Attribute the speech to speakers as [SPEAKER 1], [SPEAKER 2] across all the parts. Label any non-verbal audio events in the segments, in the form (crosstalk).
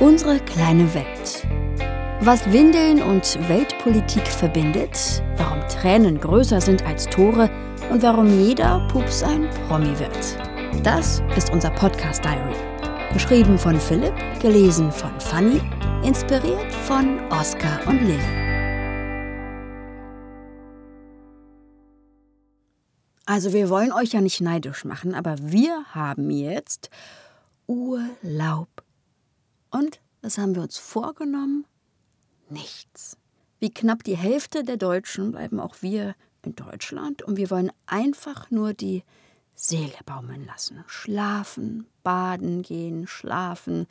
[SPEAKER 1] Unsere kleine Welt. Was Windeln und Weltpolitik verbindet, warum Tränen größer sind als Tore und warum jeder Pups ein Promi wird. Das ist unser Podcast Diary. Geschrieben von Philipp, gelesen von Fanny, inspiriert von Oskar und Lilly. Also wir wollen euch ja nicht neidisch machen, aber wir haben jetzt Urlaub. Und was haben wir uns vorgenommen? Nichts. Wie knapp die Hälfte der Deutschen bleiben auch wir in Deutschland und wir wollen einfach nur die Seele baumeln lassen. Schlafen, baden gehen, schlafen,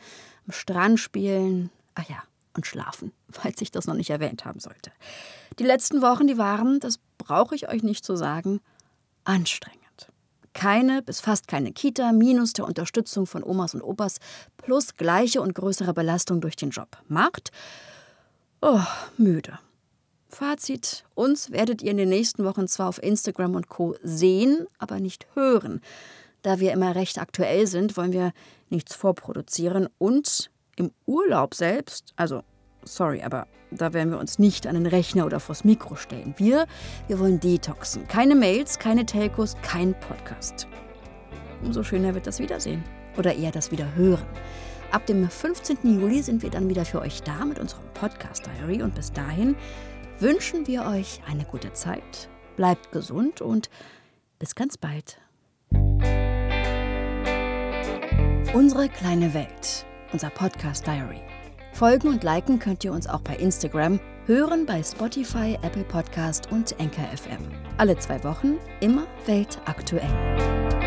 [SPEAKER 1] am Strand spielen. Ach ja, und schlafen, (laughs) falls ich das noch nicht erwähnt haben sollte. Die letzten Wochen, die waren, das brauche ich euch nicht zu sagen, anstrengend keine bis fast keine Kita, minus der Unterstützung von Omas und Opas, plus gleiche und größere Belastung durch den Job. Macht? Oh, müde. Fazit: Uns werdet ihr in den nächsten Wochen zwar auf Instagram und Co. sehen, aber nicht hören. Da wir immer recht aktuell sind, wollen wir nichts vorproduzieren und im Urlaub selbst, also sorry, aber da werden wir uns nicht an den Rechner oder vors Mikro stellen. Wir, wir wollen detoxen. Keine Mails, keine Telcos, kein Podcast. Umso schöner wird das Wiedersehen. Oder eher das Wiederhören. Ab dem 15. Juli sind wir dann wieder für euch da mit unserem Podcast Diary und bis dahin wünschen wir euch eine gute Zeit, bleibt gesund und bis ganz bald. Unsere kleine Welt, unser Podcast Diary. Folgen und liken könnt ihr uns auch bei Instagram, hören bei Spotify, Apple Podcast und Anchor FM. Alle zwei Wochen, immer weltaktuell.